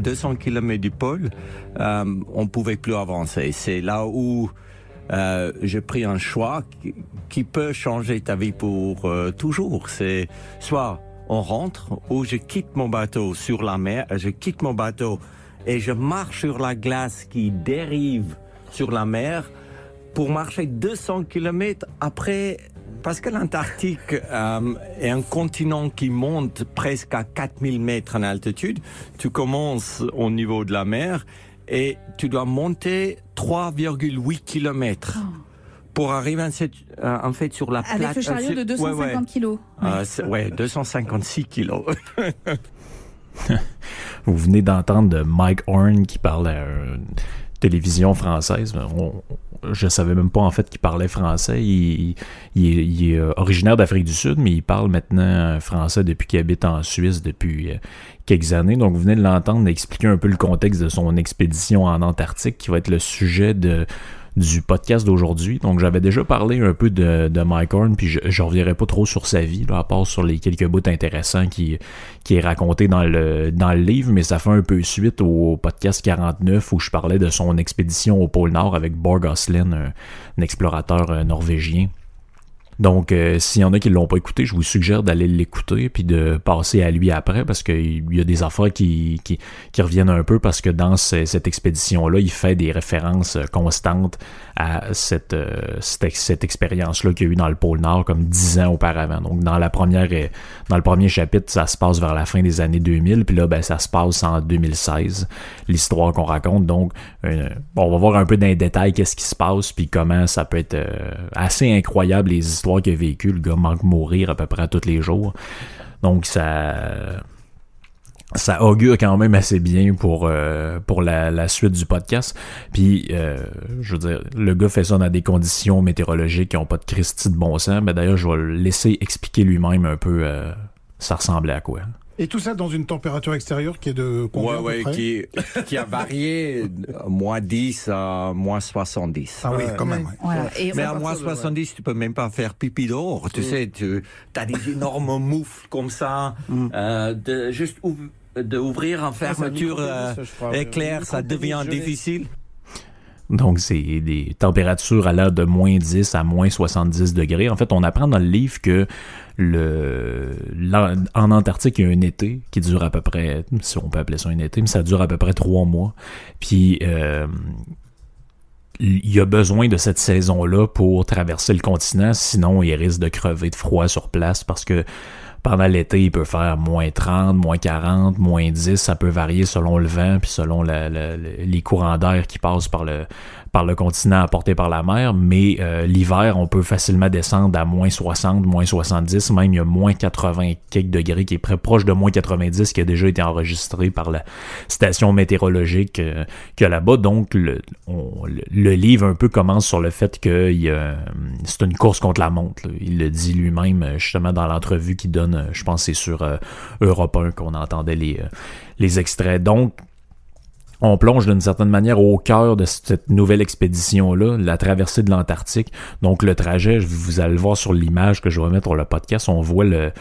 à 200 km du pôle, euh, on pouvait plus avancer. C'est là où euh, j'ai pris un choix qui, peut changer ta vie pour euh, toujours. C'est soit on rentre ou je quitte mon bateau sur la mer, je quitte mon bateau et je marche sur la glace qui dérive sur la mer pour marcher 200 km après parce que l'Antarctique euh, est un continent qui monte presque à 4000 mètres en altitude. Tu commences au niveau de la mer et tu dois monter 3,8 km. Oh. Pour arriver en fait, euh, en fait sur la plate. Avec le chariot de 250 ouais, ouais. kilos. Euh, ouais, 256 kilos. Vous venez d'entendre Mike Horn qui parle à une télévision française. On, je savais même pas en fait qu'il parlait français. Il, est euh, originaire d'Afrique du Sud, mais il parle maintenant français depuis qu'il habite en Suisse depuis euh, quelques années. Donc vous venez de l'entendre expliquer un peu le contexte de son expédition en Antarctique, qui va être le sujet de du podcast d'aujourd'hui. Donc j'avais déjà parlé un peu de, de Mike Horn, puis je, je reviendrai pas trop sur sa vie, là, à part sur les quelques bouts intéressants qui, qui est raconté dans le, dans le livre, mais ça fait un peu suite au podcast 49 où je parlais de son expédition au pôle Nord avec Borg Oslin, un, explorateur euh, norvégien. Donc, euh, s'il y en a qui l'ont pas écouté, je vous suggère d'aller l'écouter puis de passer à lui après parce qu'il y a des affaires qui, qui, qui, reviennent un peu parce que dans cette expédition-là, il fait des références constantes à cette, euh, cette, expérience-là qu'il y a eu dans le pôle Nord comme dix ans auparavant. Donc, dans la première, euh, dans le premier chapitre, ça se passe vers la fin des années 2000, puis là, ben, ça se passe en 2016, l'histoire qu'on raconte. Donc, bon, on va voir un peu dans les détails qu'est-ce qui se passe puis comment ça peut être assez incroyable les histoires qu'il a vécu. Le gars manque mourir à peu près tous les jours. Donc ça ça augure quand même assez bien pour euh, pour la, suite du podcast. Puis, euh, je veux dire, le gars fait ça dans des conditions météorologiques qui n'ont pas de Christie de bon sens. Mais d'ailleurs, je vais le laisser expliquer lui-même un peu euh, ça ressemblait à quoi. Et tout ça dans une température extérieure qui est de combien ouais, ouais, qui, qui, a varié moins 10 à moins 70. Ah oui, quand même. Mais à moins 70, tu peux même pas faire pipi dehors. Tu mm. sais, tu as des énormes moufles comme ça. Mm. Euh, de, juste d'ouvrir en fermeture euh, éclair, ça devient difficile. Donc, c'est des températures à l'heure de moins 10 à moins 70 degrés. En fait, on apprend dans le livre que le, en Antarctique, il y a un été qui dure à peu près, si on peut appeler ça un été, mais ça dure à peu près trois mois. Puis, euh, il y a besoin de cette saison-là pour traverser le continent, sinon il risque de crever de froid sur place parce que pendant l'été, il peut faire moins 30, moins 40, moins 10, ça peut varier selon le vent puis selon les courants d'air qui passent par le, par le continent apporté par la mer, mais euh, l'hiver, on peut facilement descendre à moins 60, moins 70, même il y a moins 80 quelques degrés qui est très proche de moins 90 qui a déjà été enregistré par la station météorologique euh, que là-bas. Donc, le, le, livre un peu commence sur le fait que c'est une course contre la montre. Il le dit lui-même justement dans l'entrevue qu'il donne, je pense c'est sur euh, Europe 1 qu'on entendait les, les extraits. Donc, on plonge d'une certaine manière au cœur de cette nouvelle expédition-là, la traversée de l'Antarctique. Donc le trajet, vous allez le voir sur l'image que je vais mettre pour le podcast, on voit le,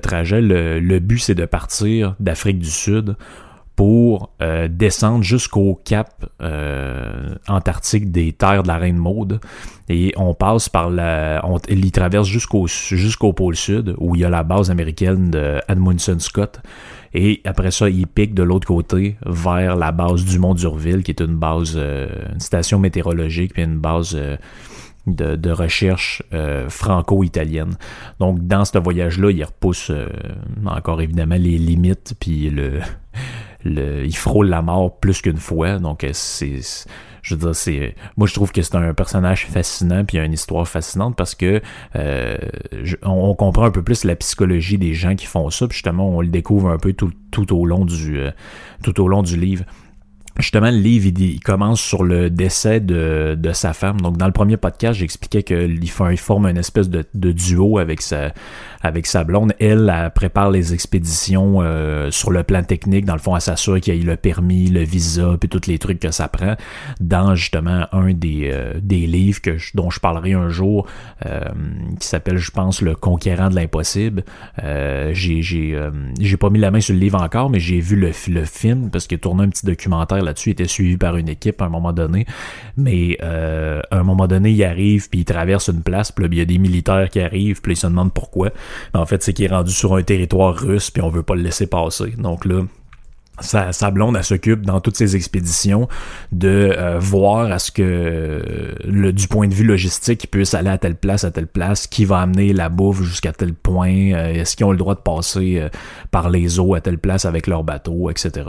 trajet. Le, le but, c'est de partir d'Afrique du Sud pour euh, descendre jusqu'au cap euh, antarctique des terres de la Reine Maude. Et on passe par la... On, il traverse jusqu'au jusqu'au pôle sud, où il y a la base américaine de Edmundson Scott. Et après ça, il pique de l'autre côté vers la base du Mont d'Urville, qui est une base, euh, une station météorologique, puis une base de, de, recherche franco-italienne. Donc, dans ce voyage-là, il repousse encore évidemment les limites, puis le il frôle la mort plus qu'une fois. Donc, euh, c'est. Je veux dire, c'est. Moi, je trouve que c'est un personnage fascinant, puis une histoire fascinante parce que euh, on, comprend un peu plus la psychologie des gens qui font ça, puis justement, on le découvre un peu tout, tout au long du euh, tout au long du livre. justement, le livre, il, commence sur le décès de, de, sa femme. Donc, dans le premier podcast, j'expliquais qu'il forme une espèce de, de, duo avec sa, avec sa blonde. Elle, elle prépare les expéditions euh, sur le plan technique. Dans le fond, elle s'assure qu'il y ait le permis, le visa, puis tous les trucs que ça prend. Dans, justement, un des, euh, des livres que dont je parlerai un jour, euh, qui s'appelle, je pense, Le Conquérant de l'impossible. j'ai j'ai pas mis la main sur le livre encore, mais j'ai vu le, le film, parce qu'il tourné un petit documentaire là-dessus, était suivi par une équipe à un moment donné. Mais euh, à un moment donné, il arrive, puis il traverse une place, puis il y a des militaires qui arrivent, puis ils se demandent pourquoi. En fait, c'est qu'il est rendu sur un territoire russe, puis on veut pas le laisser passer. Donc là, sa, sa, blonde, s'occupe dans toutes ses expéditions de euh, voir à ce que, le, du point de vue logistique, il puisse aller à telle place, à telle place, qui va amener la bouffe jusqu'à tel point, euh, est-ce qu'ils ont le droit de passer par les eaux à telle place avec leur bateau, etc.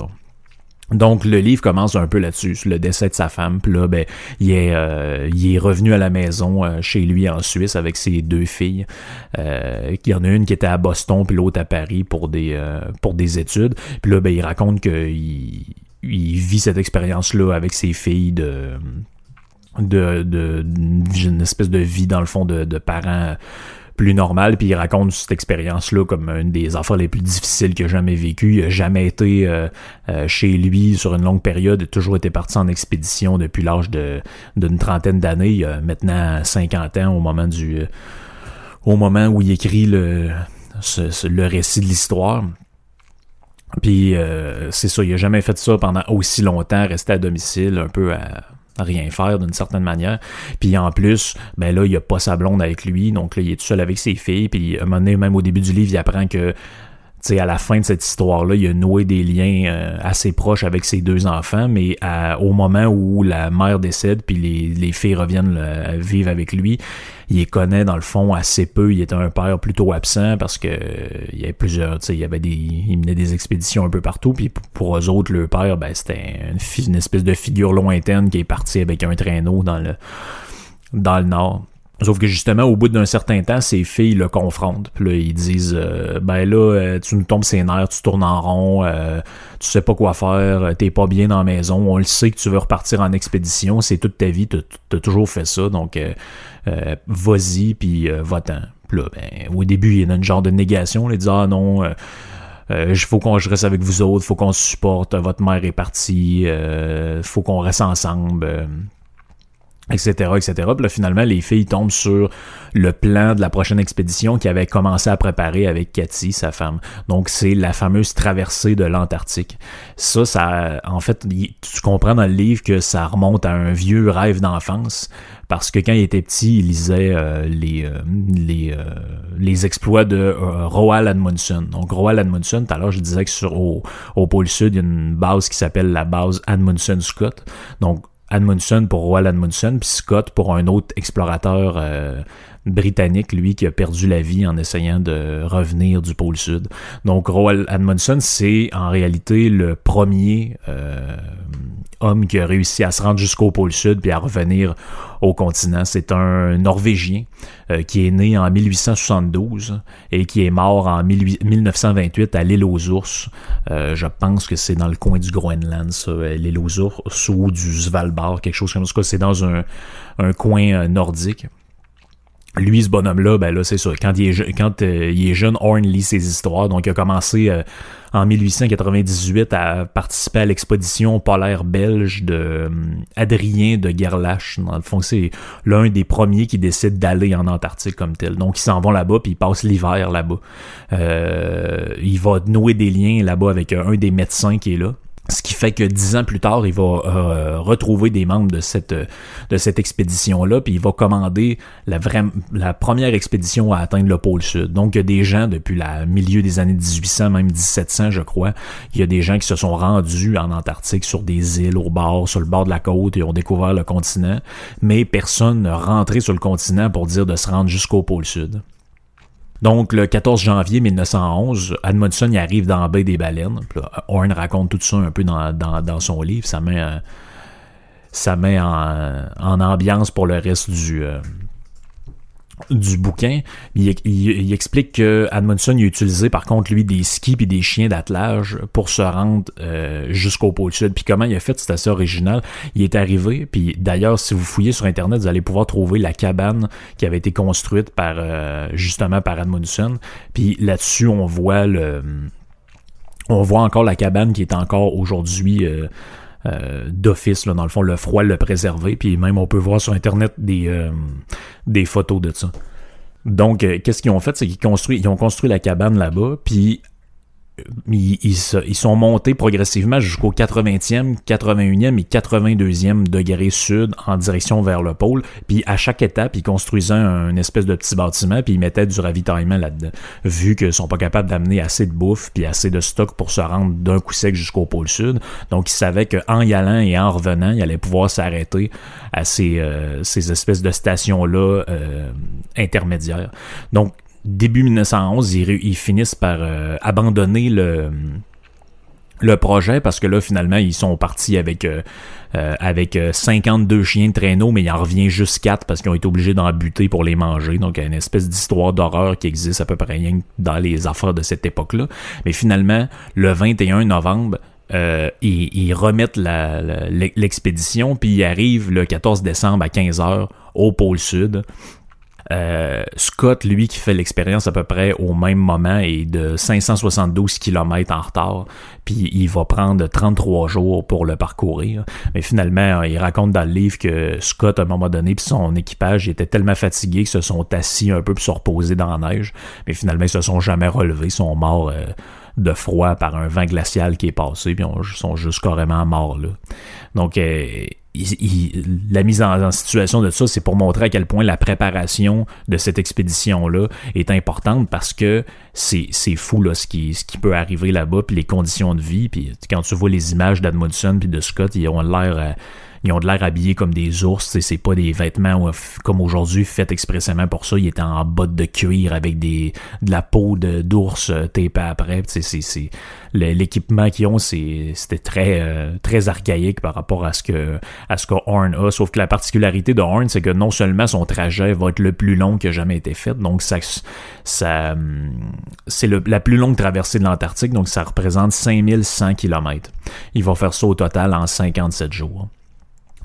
Donc le livre commence un peu là-dessus, le décès de sa femme. Puis là, ben, il est, euh, il est revenu à la maison euh, chez lui en Suisse avec ses deux filles. Euh, il y en a une qui était à Boston, puis l'autre à Paris pour des pour des études. Puis là, ben, il raconte qu'il il vit cette expérience-là avec ses filles de de, de, une espèce de vie dans le fond de, de parents plus normal, puis il raconte cette expérience-là comme une des affaires les plus difficiles qu'il a jamais vécues. Il a jamais été euh, euh, chez lui sur une longue période, il a toujours été parti en expédition depuis l'âge d'une trentaine d'années. Il a maintenant 50 ans au moment du euh, au moment où il écrit le, le récit de l'histoire. Puis c'est ça, il a jamais fait ça pendant aussi longtemps, resté à domicile, un peu à, rien faire d'une certaine manière. Puis en plus, ben là, il a pas sa blonde avec lui, donc là, il est tout seul avec ses filles. Puis à un moment même au début du livre, il apprend que sais, à la fin de cette histoire-là, il a noué des liens euh, assez proches avec ses deux enfants, mais au moment où la mère décède, puis les, les filles reviennent vivre avec lui, il les connaît dans le fond assez peu. Il était un père plutôt absent parce que il y avait plusieurs, tu il y avait des, il menait des expéditions un peu partout. Puis pour eux autres, le père, ben c'était une, une espèce de figure lointaine qui est parti avec un traîneau dans le dans le nord. Sauf que justement, au bout d'un certain temps, ses filles le confrontent. Puis là, ils disent euh, Ben là, euh, tu nous tombes ses nerfs, tu tournes en rond, euh, tu sais pas quoi faire, t'es pas bien dans la maison, on le sait que tu veux repartir en expédition, c'est toute ta vie, t'as toujours fait ça, donc vas-y, puis va-t'en. Puis là, ben, au début, il y a une genre de négation, il dit Ah non, il faut qu'on reste avec vous autres, faut qu'on se supporte, votre mère est partie, faut qu'on reste ensemble etc., etc. Puis là, finalement, les filles tombent sur le plan de la prochaine expédition qu'ils avaient commencé à préparer avec Cathy, sa femme. Donc, c'est la fameuse traversée de l'Antarctique. Ça, ça, en fait, tu comprends dans le livre que ça remonte à un vieux rêve d'enfance, parce que quand il était petit, il lisait euh, les, euh, euh, les exploits de Roald Amundsen. Donc, Roald Amundsen, tout à l'heure, je disais que sur, au, au pôle sud, il y a une base qui s'appelle la base Amundsen-Scott. Donc, Admundson pour Roald Admundson, puis Scott pour un autre explorateur euh, britannique, lui, qui a perdu la vie en essayant de revenir du pôle sud. Donc Roald Admundson, c'est en réalité le premier euh, homme qui a réussi à se rendre jusqu'au pôle sud puis à revenir au continent. C'est un Norvégien euh, qui est né en 1872 et qui est mort en 1928 à l'île aux ours. Euh, je pense que c'est dans le coin du Groenland, l'île aux ours, ou du Svalbard, quelque chose comme ça. C'est dans un coin nordique lui, ce bonhomme-là, ben là, c'est ça. Quand il est, quand, il est jeune, Horn lit ses histoires. Donc, il a commencé en 1898 à participer à l'expédition polaire belge de euh, Adrien de Gerlache. Dans le fond, c'est l'un des premiers qui décide d'aller en Antarctique comme tel. Donc, ils s'en vont là-bas, puis ils passent l'hiver là-bas. Euh, il va nouer des liens là-bas avec un des médecins qui est là. Ce qui fait que dix ans plus tard, il va euh, retrouver des membres de cette de cette expédition-là, puis il va commander la vraie la première expédition à atteindre le pôle sud. Donc il y a des gens depuis le milieu des années 1800, même 1700, je crois, il y a des gens qui se sont rendus en Antarctique sur des îles au bord, sur le bord de la côte et ont découvert le continent, mais personne n'a rentré sur le continent pour dire de se rendre jusqu'au pôle sud. Donc, le 14 janvier 1911, Admundson y arrive dans la baie des baleines. Horn raconte tout ça un peu dans, son livre. Ça met, euh, ça met en, ambiance pour le reste du, euh, du bouquin, il, explique que Admundson il a utilisé par contre lui des skis et des chiens d'attelage pour se rendre euh, jusqu'au pôle sud. Puis comment il a fait, c'est assez original. Il est arrivé, puis d'ailleurs si vous fouillez sur internet, vous allez pouvoir trouver la cabane qui avait été construite par euh, justement par Admundson. Puis là-dessus on voit le, on voit encore la cabane qui est encore aujourd'hui euh, euh, d'office, dans le fond, le froid le préserver, puis même on peut voir sur Internet des, euh, photos de ça. Donc, euh, qu'est-ce qu'ils ont fait, c'est qu'ils construit, ils ont construit la cabane là-bas, puis ils, sont montés progressivement jusqu'au 80e, 81e et 82e degré sud en direction vers le pôle. Puis à chaque étape, ils construisaient un, espèce de petit bâtiment puis ils mettaient du ravitaillement là-dedans. Vu qu'ils sont pas capables d'amener assez de bouffe puis assez de stock pour se rendre d'un coup sec jusqu'au pôle sud. Donc ils savaient qu'en y allant et en revenant, ils allaient pouvoir s'arrêter à ces, euh, ces espèces de stations-là euh, intermédiaires. Donc début 1911, ils, finissent par euh, abandonner le le projet parce que là finalement ils sont partis avec euh, euh, avec 52 chiens de traîneau mais il en revient juste 4 parce qu'ils ont été obligés d'en buter pour les manger. Donc il y a une espèce d'histoire d'horreur qui existe à peu près rien dans les affaires de cette époque-là. Mais finalement le 21 novembre ils, remettent l'expédition puis ils arrivent le 14 décembre à 15h au pôle sud euh, Scott, lui, qui fait l'expérience à peu près au même moment, est de 572 km en retard, puis il va prendre 33 jours pour le parcourir. Mais finalement, il raconte dans le livre que Scott, à un moment donné, puis son équipage était tellement fatigués qu'ils se sont assis un peu pour se reposer dans la neige. Mais finalement, ils se sont jamais relevés, ils sont morts euh, de froid par un vent glacial qui est passé, puis ils sont juste carrément morts là. Donc, euh, la mise en, situation de ça, c'est pour montrer à quel point la préparation de cette expédition-là est importante parce que c'est, fou là, ce, qui, peut arriver là-bas, puis les conditions de vie. Puis quand tu vois les images d'Admundson puis de Scott, ils ont l'air... Euh, ils ont de l'air habillés comme des ours, c'est pas des vêtements comme aujourd'hui faits expressément pour ça. Ils étaient en bottes de cuir avec des de la peau d'ours euh, tapée après. C'est l'équipement qu'ils ont, c'était très euh, très archaïque par rapport à ce que à ce que Horn a. Sauf que la particularité de Horn, c'est que non seulement son trajet va être le plus long qui a jamais été fait, donc ça, ça c'est la plus longue traversée de l'Antarctique, donc ça représente 5100 km. Il va faire ça au total en 57 jours.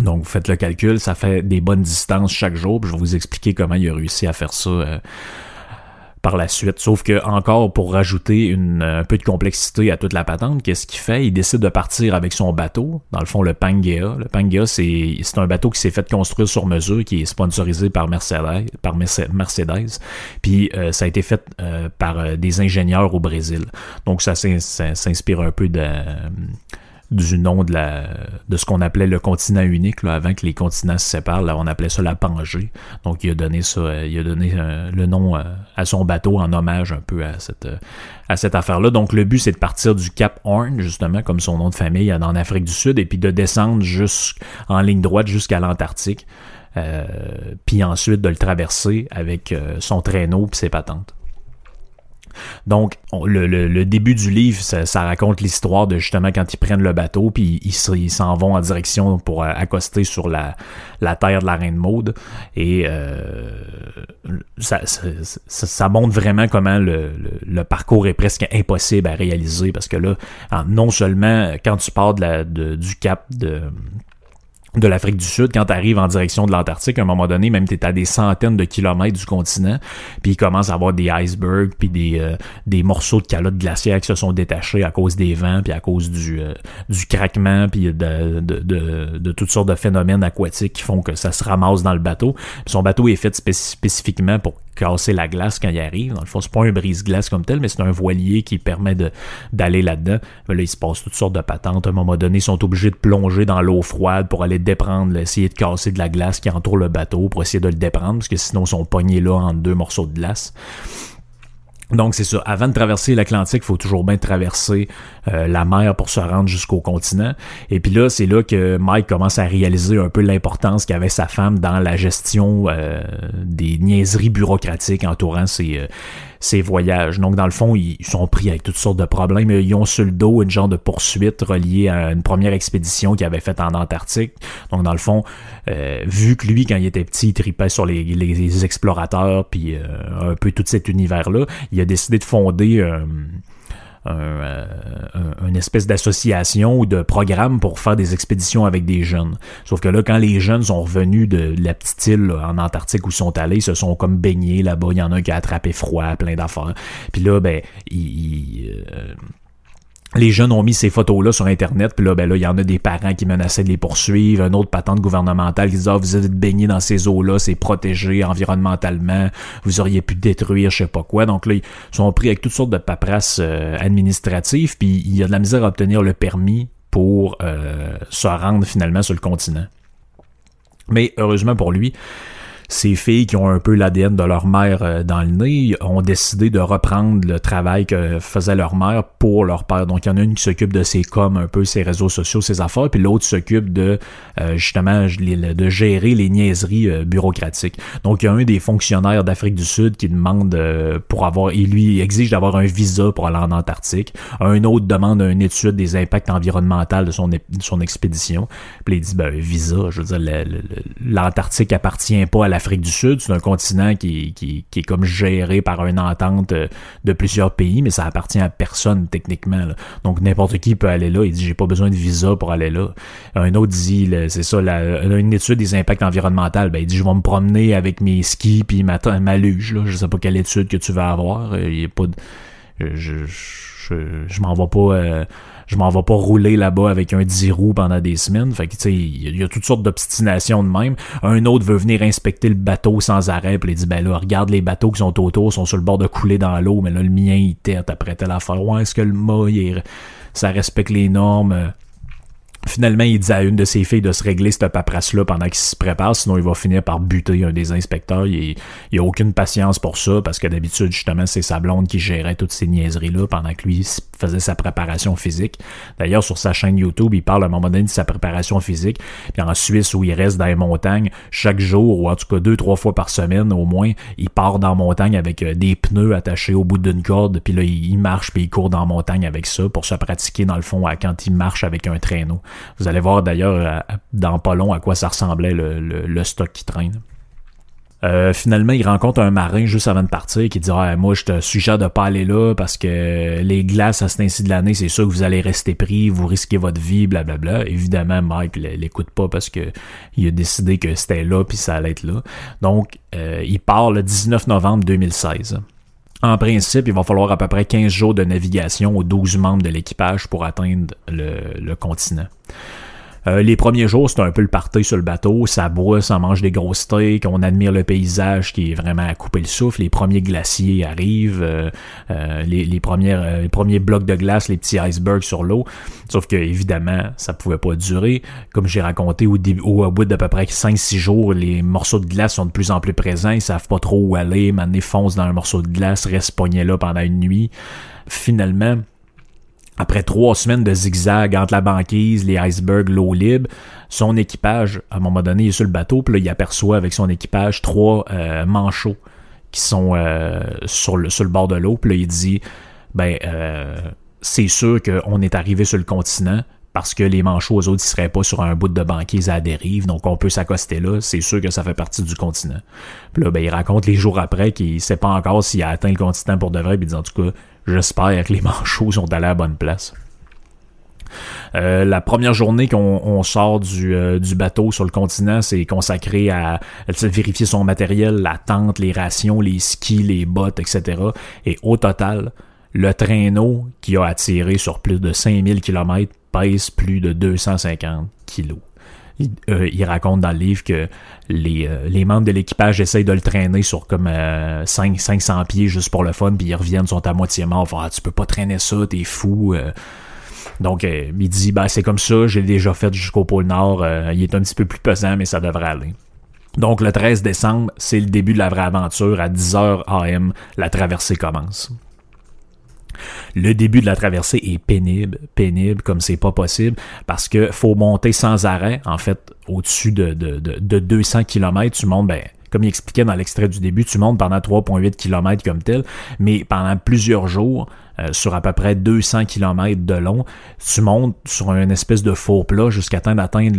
Donc, vous faites le calcul, ça fait des bonnes distances chaque jour. je vais vous expliquer comment il a réussi à faire ça euh, par la suite. Sauf que, encore, pour rajouter un peu de complexité à toute la patente, qu'est-ce qu'il fait? Il décide de partir avec son bateau. Dans le fond, le Pangea. Le Pangea, c'est, un bateau qui s'est fait construire sur mesure, qui est sponsorisé par Mercedes. Par Mercedes. Puis, euh, ça a été fait euh, par des ingénieurs au Brésil. Donc, ça s'inspire un peu de du nom de la de ce qu'on appelait le continent unique là, avant que les continents se séparent là, on appelait ça la Pangée. Donc il a donné ça euh, il a donné euh, le nom euh, à son bateau en hommage un peu à cette à cette affaire là donc le but c'est de partir du Cap Horn justement comme son nom de famille en Afrique du Sud et puis de descendre en ligne droite jusqu'à l'Antarctique puis ensuite de le traverser avec son traîneau puis ses patentes donc, le, début du livre, ça, raconte l'histoire de justement quand ils prennent le bateau, puis ils s'en vont en direction pour euh, accoster sur la, terre de la Reine Maude. Et euh, ça, montre vraiment comment le, parcours est presque impossible à réaliser, parce que là, non seulement quand tu pars du cap de de l'Afrique du Sud, quand tu arrives en direction de l'Antarctique, à un moment donné, même tu es à des centaines de kilomètres du continent, puis il commence à avoir des icebergs, puis des, euh, des morceaux de calottes glaciaires qui se sont détachés à cause des vents, puis à cause du, euh, du craquement, puis de, de, de, toutes sortes de phénomènes aquatiques qui font que ça se ramasse dans le bateau. son bateau est fait spécifiquement pour casser la glace quand il arrive. Dans le fond, c'est pas un brise-glace comme tel, mais c'est un voilier qui permet d'aller là-dedans. Là, il se passe toutes sortes de patentes. À un moment donné, ils sont obligés de plonger dans l'eau froide pour aller déprendre, essayer de casser de la glace qui entoure le bateau pour essayer de le déprendre, parce que sinon, ils sont là entre deux morceaux de glace. Donc c'est ça, avant de traverser l'Atlantique, il faut toujours bien traverser euh, la mer pour se rendre jusqu'au continent. Et puis là, c'est là que Mike commence à réaliser un peu l'importance qu'avait sa femme dans la gestion euh, des niaiseries bureaucratiques entourant ses, euh, ces voyages. Donc, dans le fond, ils sont pris avec toutes sortes de problèmes. Ils ont sur le dos une genre de poursuite reliée à une première expédition qu'ils avaient faite en Antarctique. Donc, dans le fond, euh, vu que lui, quand il était petit, il tripait sur les, les, explorateurs, puis euh, un peu tout cet univers-là, il a décidé de fonder... Euh, un, une espèce d'association ou de programme pour faire des expéditions avec des jeunes. Sauf que là, quand les jeunes sont revenus de la petite île en Antarctique où ils sont allés, ils se sont comme baignés là-bas. Il y en a un qui a attrapé froid, plein d'affaires. Puis là, ben, il, les jeunes ont mis ces photos-là sur Internet, puis là, ben là, il y en a des parents qui menaçaient de les poursuivre, un autre patente gouvernementale qui disait ah, vous êtes baigné dans ces eaux-là, c'est protégé environnementalement, vous auriez pu détruire je sais pas quoi. Donc là, ils sont pris avec toutes sortes de paperasses euh, administratives, puis il y a de la misère à obtenir le permis pour euh, se rendre finalement sur le continent. Mais heureusement pour lui, ces filles qui ont un peu l'ADN de leur mère euh, dans le nez ont décidé de reprendre le travail que faisait leur mère pour leur père. Donc, il y en a une qui s'occupe de ses coms, un peu ses réseaux sociaux, ses affaires, puis l'autre s'occupe de euh, justement de gérer les niaiseries euh, bureaucratiques. Donc, il y a un des fonctionnaires d'Afrique du Sud qui demande pour avoir, il lui exige d'avoir un visa pour aller en Antarctique. Un autre demande une étude des impacts environnementaux de son, son expédition. Puis il dit, ben, visa, je veux dire, l'Antarctique appartient pas à la l'Afrique du Sud, c'est un continent qui, qui, est comme géré par une entente euh, de plusieurs pays, mais ça appartient à personne techniquement. Donc n'importe qui peut aller là. Il dit j'ai pas besoin de visa pour aller là. Un autre dit c'est ça, une étude des impacts environnementaux. Ben, il dit je vais me promener avec mes skis puis ma, ma luge. Là. Je sais pas quelle étude que tu vas avoir. Euh, il y a pas de, je, je, je, m'en vais pas. Euh, je m'en vais pas rouler là-bas avec un 10 roues pendant des semaines. Fait que, tu sais, il y, a toutes sortes d'obstinations de même. Un autre veut venir inspecter le bateau sans arrêt, puis il dit, ben là, regarde les bateaux qui sont autour, sont sur le bord de couler dans l'eau, mais là, le mien, il tête après telle affaire. Ouais, est-ce que le mât, ça respecte les normes? Finalement, il dit à une de ses filles de se régler cette paperasse-là pendant qu'il se prépare, sinon il va finir par buter un des inspecteurs. Il n'y a aucune patience pour ça, parce que d'habitude, justement, c'est sa blonde qui gérait toutes ces niaiseries-là pendant que lui faisait sa préparation physique. D'ailleurs, sur sa chaîne YouTube, il parle à un moment donné de sa préparation physique. Puis en Suisse, où il reste dans les montagnes, chaque jour, ou en tout cas deux, trois fois par semaine au moins, il part dans la montagne avec euh, des pneus attachés au bout d'une corde, puis là, il marche, puis il court dans la montagne avec ça pour se pratiquer, dans le fond, à quand il marche avec un traîneau. Vous allez voir d'ailleurs dans pas long à quoi ça ressemblait le, stock qui traîne. Euh, finalement, il rencontre un marin juste avant de partir qui dit ah, Moi, je te suggère de pas aller là parce que les glaces à ce ainsi de l'année, c'est sûr que vous allez rester pris, vous risquez votre vie, blablabla. Évidemment, Mike l'écoute pas parce que il a décidé que c'était là puis ça allait être là. Donc, euh, il part le 19 novembre 2016. En principe, il va falloir à peu près 15 jours de navigation aux 12 membres de l'équipage pour atteindre le continent. Euh, les premiers jours, c'est un peu le party sur le bateau, ça boit, ça mange des grosses steaks, on admire le paysage qui est vraiment à couper le souffle. Les premiers glaciers arrivent, euh, euh, les, premières, les premiers blocs de glace, les petits icebergs sur l'eau. Sauf que évidemment, ça pouvait pas durer. Comme j'ai raconté au, début, au, bout d'à peu près 5-6 jours, les morceaux de glace sont de plus en plus présents, ils savent pas trop où aller, maintenant foncent dans un morceau de glace, restent pognés là pendant une nuit. Finalement, après trois semaines de zigzag entre la banquise, les icebergs, l'eau libre, son équipage, à un moment donné, il est sur le bateau, puis là, il aperçoit avec son équipage trois euh, manchots qui sont euh, sur, le, sur bord de l'eau, puis là, il dit, ben, euh, c'est sûr qu'on est arrivé sur le continent, parce que les manchots, aux autres, ils seraient pas sur un bout de banquise à dérive, donc on peut s'accoster là, c'est sûr que ça fait partie du continent. Puis là, ben, il raconte les jours après qu'il sait pas encore s'il a atteint le continent pour de vrai, puis il dit en tout cas, J'espère que les manchots sont allés à la bonne place. Euh, la première journée qu'on sort euh, du, bateau sur le continent, c'est consacré à, vérifier son matériel, la tente, les rations, les skis, les bottes, etc. Et au total, le traîneau qui a attiré sur plus de 5000 km pèse plus de 250 kilos. Euh, il, raconte dans le livre que les, euh, les membres de l'équipage essayent de le traîner sur comme 5, euh, 500 pieds juste pour le fun, puis ils reviennent, sont à moitié morts. Ah, tu peux pas traîner ça, t'es fou. Donc, il dit, ben, c'est comme ça, j'ai déjà fait jusqu'au pôle Nord. il est un petit peu plus pesant, mais ça devrait aller. Donc, le 13 décembre, c'est le début de la vraie aventure. À 10h AM, la traversée commence. Le début de la traversée est pénible, pénible comme c'est pas possible, parce que faut monter sans arrêt. En fait, au-dessus de, de, de, 200 km, tu montes, ben, comme il expliquait dans l'extrait du début, tu montes pendant 3,8 km comme tel, mais pendant plusieurs jours, euh, sur à peu près 200 km de long, tu montes sur une espèce de faux plat jusqu'à temps d'atteindre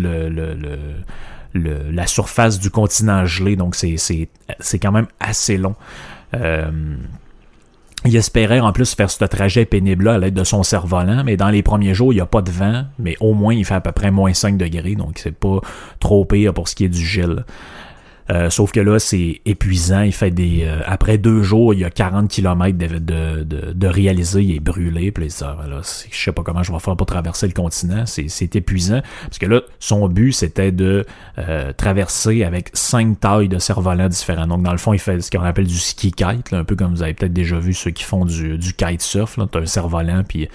la surface du continent gelé. Donc c'est quand même assez long. Euh, il espérait en plus faire ce trajet pénible-là à l'aide de son cerf-volant, mais dans les premiers jours, il n'y a pas de vent, mais au moins il fait à peu près moins 5 degrés, donc c'est pas trop pire pour ce qui est du gel. Euh, sauf que là, c'est épuisant. Il fait des. Euh, après deux jours, il y a 40 km de, de, de, réaliser. Il est brûlé. Puis là, là, je sais pas comment je vais faire pour traverser le continent. C'est épuisant. Parce que là, son but, c'était de euh, traverser avec cinq tailles de cerf-volant différents. Donc, dans le fond, il fait ce qu'on appelle du ski kite, un peu comme vous avez peut-être déjà vu ceux qui font du, du kitesurf. Tu as un cerf-volant puis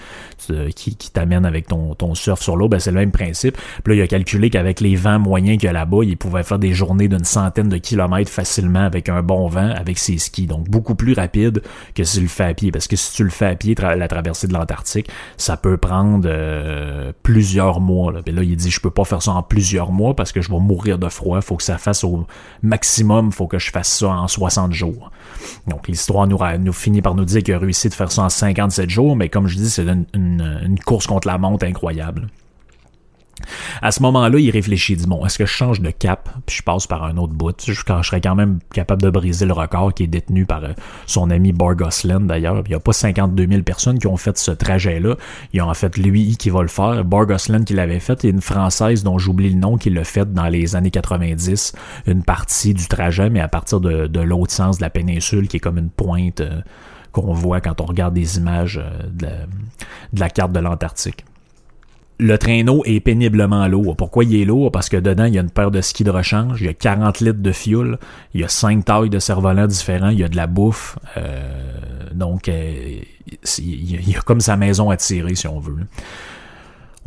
qui, qui t'amène avec ton, ton surf sur l'eau. Ben, c'est le même principe. Puis là, il a calculé qu'avec les vents moyens qu'il y a là-bas, il pouvait faire des journées d'une centaine de kilomètres facilement avec un bon vent avec ses skis. Donc beaucoup plus rapide que si le fais à pied. Parce que si tu le fais à pied, la traversée de l'Antarctique, ça peut prendre euh, plusieurs mois. Là. là, il dit je peux pas faire ça en plusieurs mois parce que je vais mourir de froid. Faut que ça fasse au maximum, faut que je fasse ça en 60 jours. Donc l'histoire nous, nous finit par nous dire qu'il a réussi de faire ça en 57 jours, mais comme je dis, c'est une course contre la montre incroyable. À ce moment-là, il réfléchit, dit bon, est-ce que je change de cap? Puis je passe par un autre bout je, je serais quand même capable de briser le record qui est détenu par euh, son ami Borgoslen d'ailleurs. Il n'y a pas 52 000 personnes qui ont fait ce trajet-là. Il y a en fait lui qui va le faire. Borgoslen qui l'avait fait et une française dont j'oublie le nom qui l'a fait dans les années 90, une partie du trajet, mais à partir de, l'autre sens de la péninsule qui est comme une pointe euh, qu'on voit quand on regarde des images euh, de la carte de l'Antarctique le traîneau est péniblement lourd. Pourquoi il est lourd? Parce que dedans, il y a une paire de skis de rechange, il y a 40 litres de fioul, il y a 5 tailles de cerf-volant différents, il y a de la bouffe. Euh, donc, euh, il y a comme sa maison à tirer, si on veut.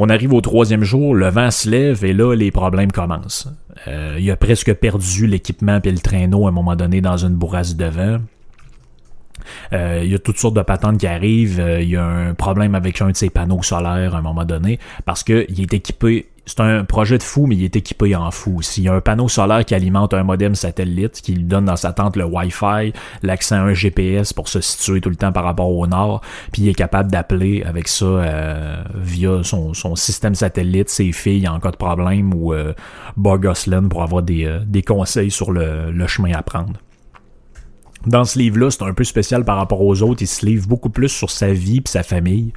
On arrive au troisième jour, le vent se lève et là, les problèmes commencent. Euh, il a presque perdu l'équipement et le traîneau à un moment donné dans une bourrasse de vent. Euh, il y a toutes sortes de patentes qui arrivent. Euh, il y a un problème avec un de ses panneaux solaires à un moment donné parce qu'il est équipé c'est un projet de fou, mais il est équipé en fou. S'il y a un panneau solaire qui alimente un modem satellite, qui lui donne dans sa tente le Wi-Fi, l'accès à un GPS pour se situer tout le temps par rapport au nord, puis il est capable d'appeler avec ça euh, via son, système satellite ses filles en cas de problème ou euh, pour avoir des, des conseils sur le, le chemin à prendre. Dans ce livre-là, c'est un peu spécial par rapport aux autres. Il se livre beaucoup plus sur sa vie et sa famille.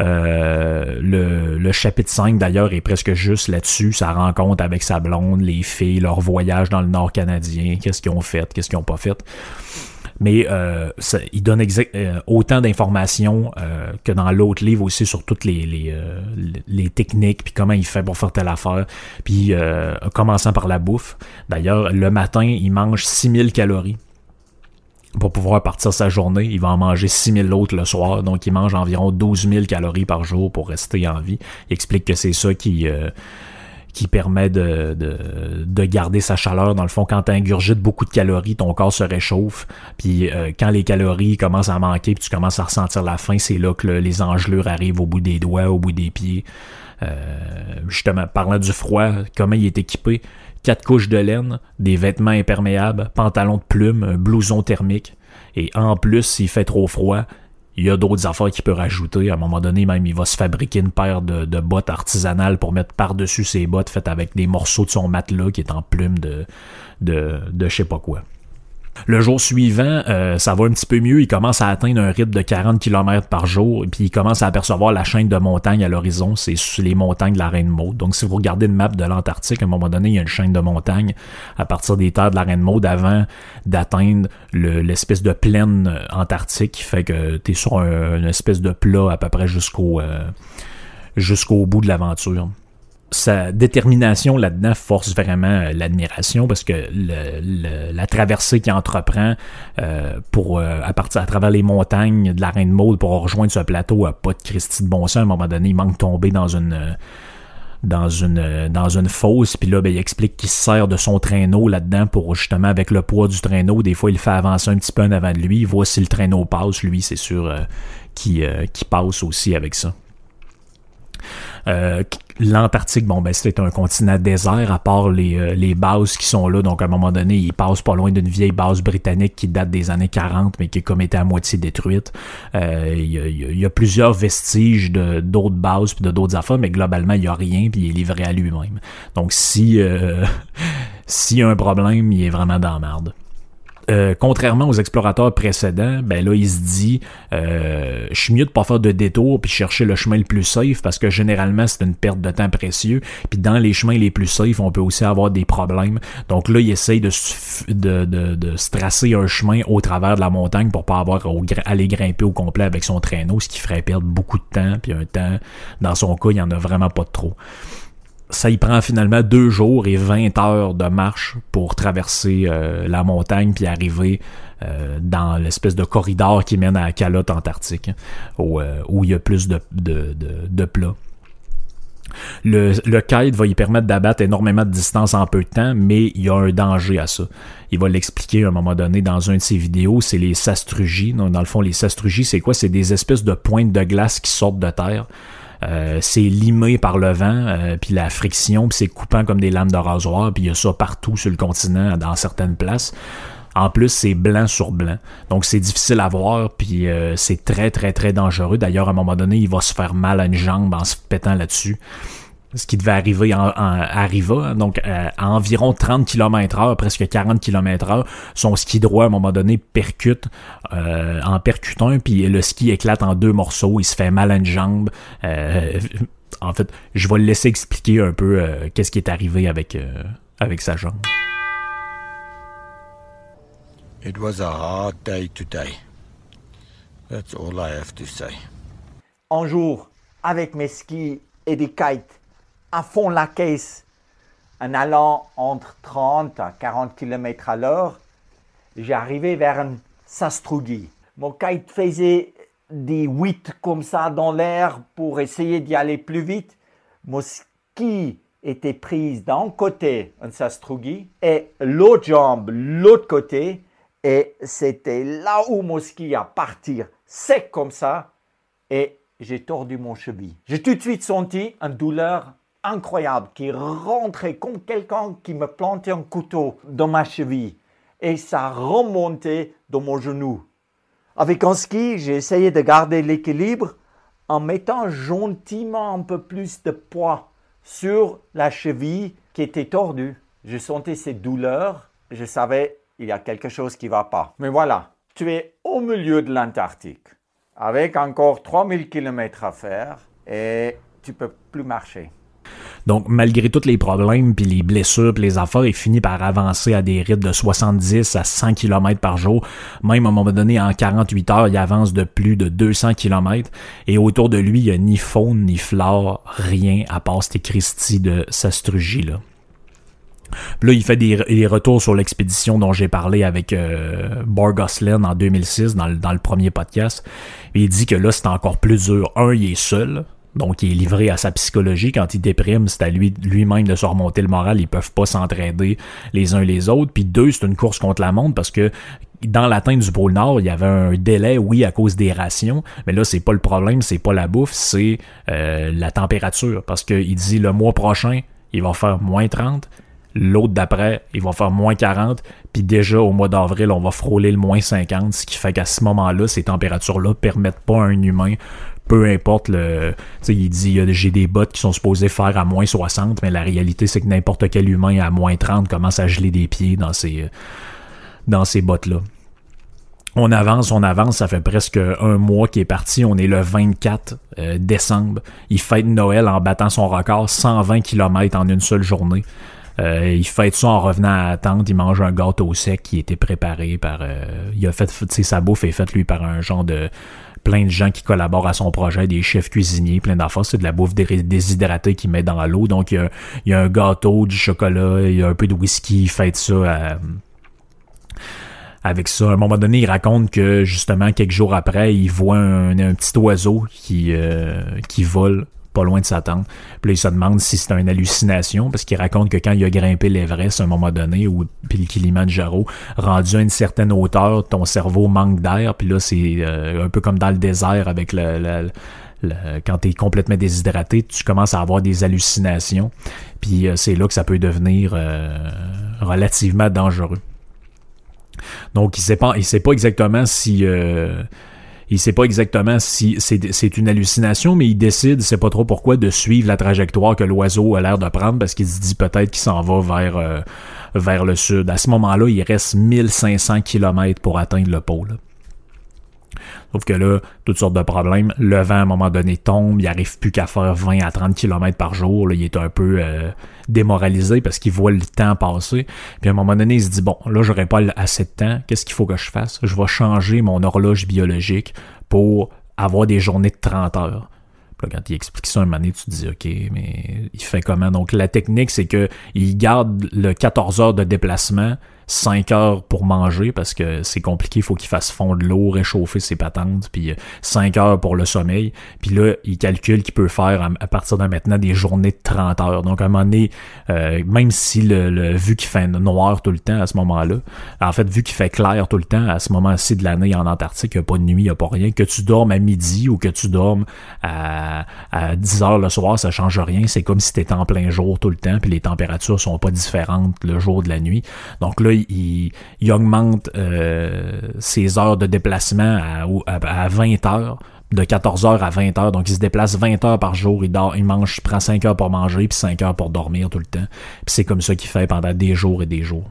Euh, le, chapitre 5, d'ailleurs, est presque juste là-dessus. Sa rencontre avec sa blonde, les filles, leur voyage dans le nord canadien, qu'est-ce qu'ils ont fait, qu'est-ce qu'ils ont pas fait? Mais euh, il donne euh, autant d'informations que dans l'autre livre aussi sur toutes les, les, les techniques, puis comment il fait pour faire telle affaire. Puis commençant par la bouffe. D'ailleurs, le matin, il mange 6000 calories pour pouvoir partir sa journée. Il va en manger 6000 autres le soir, donc il mange environ 12 000 calories par jour pour rester en vie. Il explique que c'est ça qui... Euh, qui permet de, de, garder sa chaleur. Dans le fond, quand tu ingurgites beaucoup de calories, ton corps se réchauffe. Puis euh, quand les calories commencent à manquer, puis tu commences à ressentir la faim, c'est là que les engelures arrivent au bout des doigts, au bout des pieds. Euh, justement, parlant du froid, comment il est équipé, quatre couches de laine, des vêtements imperméables, pantalon de plume, un blouson thermique. Et en plus, s'il fait trop froid, il y a d'autres affaires qu'il peut rajouter. À un moment donné, même, il va se fabriquer une paire de, bottes artisanales pour mettre par-dessus ses bottes faites avec des morceaux de son matelas qui est en plume de, de, de je sais pas quoi. Le jour suivant, euh, ça va un petit peu mieux. Il commence à atteindre un rythme de 40 km par jour et puis il commence à apercevoir la chaîne de montagnes à l'horizon. C'est les montagnes de la Reine Maude. Donc, si vous regardez une map de l'Antarctique, à un moment donné, il y a une chaîne de montagnes à partir des terres de la Reine Maude avant d'atteindre l'espèce de plaine antarctique qui fait que tu es sur un, une espèce de plat à peu près jusqu'au euh, jusqu'au bout de l'aventure sa détermination là-dedans force vraiment euh, l'admiration parce que la traversée qu'il entreprend euh, pour euh, à partir à travers les montagnes de la Reine Maude pour rejoindre ce plateau a pas de Christie de bon. À un moment donné, il manque de tomber dans une dans une dans une fosse. Puis là ben, il explique qu'il se sert de son traîneau là-dedans pour justement avec le poids du traîneau des fois il fait avancer un petit peu en avant de lui. Il voit si le traîneau passe lui c'est sûr qui, qui passe aussi avec ça l'Antarctique, bon, ben, c'est un continent désert, à part les, euh, les bases qui sont là. Donc, à un moment donné, il passe pas loin d'une vieille base britannique qui date des années 40, mais qui est comme été à moitié détruite. Euh, il, y y a, plusieurs vestiges de d'autres bases puis de d'autres affaires, mais globalement, il y a rien, puis il est livré à lui-même. Donc, si euh, s'il y a un problème, il est vraiment dans la merde. Euh, contrairement aux explorateurs précédents, ben là, il se dit euh, je suis mieux de pas faire de détour puis chercher le chemin le plus safe parce que généralement c'est une perte de temps précieux. Puis dans les chemins les plus safe, on peut aussi avoir des problèmes. Donc là, il essaye de, de, de, de se tracer un chemin au travers de la montagne pour pas avoir à aller grimper au complet avec son traîneau, ce qui ferait perdre beaucoup de temps. Puis un temps, dans son cas, il y en a vraiment pas trop ça y prend finalement deux jours et 20 heures de marche pour traverser euh, la montagne puis arriver euh, dans l'espèce de corridor qui mène à la calotte antarctique, hein, euh, où, il y a plus de, de, de, plats. Le, le kite va y permettre d'abattre énormément de distance en peu de temps, mais il y a un danger à ça. Il va l'expliquer à un moment donné dans une de ses vidéos, c'est les sastrugies. Dans le fond, les sastrugies, c'est quoi? C'est des espèces de pointes de glace qui sortent de terre. Euh, c'est limé par le vent, euh, puis la friction, puis c'est coupant comme des lames de rasoir, puis il y a ça partout sur le continent, dans certaines places. En plus, c'est blanc sur blanc. Donc, c'est difficile à voir, puis euh, c'est très, très, très dangereux. D'ailleurs, à un moment donné, il va se faire mal à une jambe en se pétant là-dessus ce qui devait arriver en, arriva, donc euh, à environ 30 km heure, presque 40 km heure, son ski droit à un moment donné percute euh, en percutant, puis le ski éclate en deux morceaux, il se fait mal à une jambe. Euh, en fait, je vais le laisser expliquer un peu qu'est-ce qui est arrivé avec, avec sa jambe. It was a hard day today. That's all I have to say. Un jour, avec mes skis et des kites, à fond la caisse en allant entre 30 à 40 km à l'heure. J'arrivais vers un sastrugi. Mon kite faisait des 8 comme ça dans l'air pour essayer d'y aller plus vite. Mon ski était prise d'un côté, un sastrugi, et l'autre jambe, l'autre côté, et c'était là où mon ski a parti sec comme ça, et j'ai tordu mon cheville. J'ai tout de suite senti une douleur incroyable qui rentrait comme quelqu'un qui me plantait un couteau dans ma cheville et ça remontait dans mon genou. Avec un ski, j'ai essayé de garder l'équilibre en mettant gentiment un peu plus de poids sur la cheville qui était tordue. Je sentais cette douleur, je savais il y a quelque chose qui ne va pas. Mais voilà, tu es au milieu de l'Antarctique avec encore 3000 km à faire et tu peux plus marcher. Donc, malgré tous les problèmes, puis les blessures, puis les affaires, il finit par avancer à des rythmes de 70 à 100 km par jour. Même à un moment donné, en 48 heures, il avance de plus de 200 km. Et autour de lui, il n'y a ni faune, ni flore, rien à part ces Christie de Sastrugie, là. là, il fait des, retours sur l'expédition dont j'ai parlé avec euh, en 2006 dans le, dans le premier podcast. il dit que là, c'est encore plus dur. Un, il est seul. Donc, il est livré à sa psychologie. Quand il déprime, c'est à lui lui-même de se remonter le moral. Ils peuvent pas s'entraider les uns les autres. Puis deux, c'est une course contre la montre parce que dans l'atteinte du pôle Nord, il y avait un délai, oui, à cause des rations, mais là, c'est pas le problème, c'est pas la bouffe, c'est euh, la température. Parce qu'il dit le mois prochain, il va faire moins 30, l'autre d'après, il va faire moins 40, puis déjà au mois d'avril, on va frôler le moins 50, ce qui fait qu'à ce moment-là, ces températures-là permettent pas à un humain peu importe le. Il dit j'ai des bottes qui sont supposées faire à moins 60, mais la réalité, c'est que n'importe quel humain à moins 30 commence à geler des pieds dans ces, dans ces bottes-là. On avance, on avance, ça fait presque un mois qu'il est parti. On est le 24 euh, décembre. Il fête Noël en battant son record, 120 km en une seule journée. Euh, il fête ça en revenant à la tente. Il mange un gâteau sec qui était préparé par. Euh, il a fait, sa bouffe est faite lui par un genre de plein de gens qui collaborent à son projet, des chefs cuisiniers, plein d'affaires. C'est de la bouffe déshydratée qu'il met dans l'eau. Donc, il y, a, un gâteau, du chocolat, il y a un peu de whisky, fait ça euh, avec ça. À un moment donné, il raconte que, justement, quelques jours après, il voit un, petit oiseau qui, euh, qui vole pas loin de sa tente. Puis là, il se demande si c'est une hallucination, parce qu'il raconte que quand il a grimpé l'Everest à un moment donné, ou puis le Kilimanjaro, rendu à une certaine hauteur, ton cerveau manque d'air, puis là, c'est euh, un peu comme dans le désert avec le, quand tu es complètement déshydraté, tu commences à avoir des hallucinations. Puis c'est là que ça peut devenir relativement dangereux. Donc il sait pas, sait pas exactement si il sait pas exactement si c'est une hallucination, mais il décide, sait pas trop pourquoi, de suivre la trajectoire que l'oiseau a l'air de prendre parce qu'il se dit peut-être qu'il s'en va vers, euh, vers le sud. À ce moment-là, il reste 1500 km pour atteindre le pôle. Sauf que là, toutes sortes de problèmes. Le vent, à un moment donné, tombe. Il arrive plus qu'à faire 20 à 30 km par jour. Là, il est un peu euh, démoralisé parce qu'il voit le temps passer. Puis à un moment donné, il se dit, bon, là, j'aurai pas assez de temps. Qu'est-ce qu'il faut que je fasse? Je vais changer mon horloge biologique pour avoir des journées de 30 heures. Puis quand il explique ça un moment donné, tu te dis, OK, mais il fait comment? Donc, la technique, c'est que il garde le 14 heures de déplacement 5 heures pour manger parce que c'est compliqué, il faut qu'il fasse fondre l'eau, réchauffer ses patentes, puis 5 euh, heures pour le sommeil. Puis là, il calcule qu'il peut faire à, partir de maintenant des journées de 30 heures. Donc à un moment donné, euh, même si le, vu qu'il fait noir tout le temps à ce moment-là, en fait, vu qu'il fait clair tout le temps à ce moment-ci de l'année en Antarctique, il n'y a pas de nuit, il n'y a pas rien, que tu dormes à midi ou que tu dormes à, à 10 heures le soir, ça change rien. C'est comme si tu étais en plein jour tout le temps, puis les températures sont pas différentes le jour de la nuit. Donc là, il, augmente euh, ses heures de déplacement à, 20 heures de 14 heures à 20 heures. Donc, il se déplace 20 heures par jour. Il dort, il mange, il prend 5 heures pour manger, puis 5 heures pour dormir tout le temps. Puis c'est comme ça qu'il fait pendant des jours et des jours.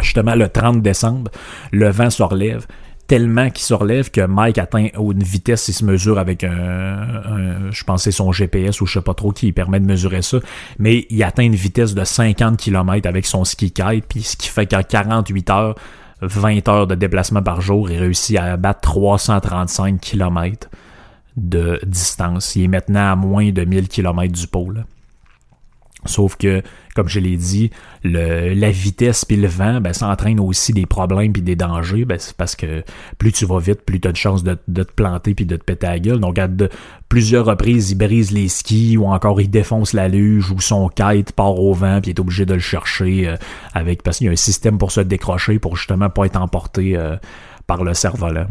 Justement, le 30 décembre, le vent se relève tellement qu'il se relève que Mike atteint une vitesse, il se mesure avec un, je pense c'est son GPS ou je sais pas trop qui permet de mesurer ça, mais il atteint une vitesse de 50 km avec son ski kite, puis ce qui fait qu'en 48 heures, 20 heures de déplacement par jour, il réussit à abattre 335 km de distance. Il est maintenant à moins de 1000 km du pôle. Sauf que, comme je l'ai dit, le, la vitesse puis le vent, ben, ça entraîne aussi des problèmes puis des dangers. Ben, c'est parce que plus tu vas vite, plus tu as de chances de, de, te planter puis de te péter la gueule. Donc, à de, plusieurs reprises, il brise les skis ou encore il défonce la luge ou son kite part au vent puis il est obligé de le chercher euh, avec parce qu'il y a un système pour se décrocher pour justement pas être emporté euh, par le cerf-volant.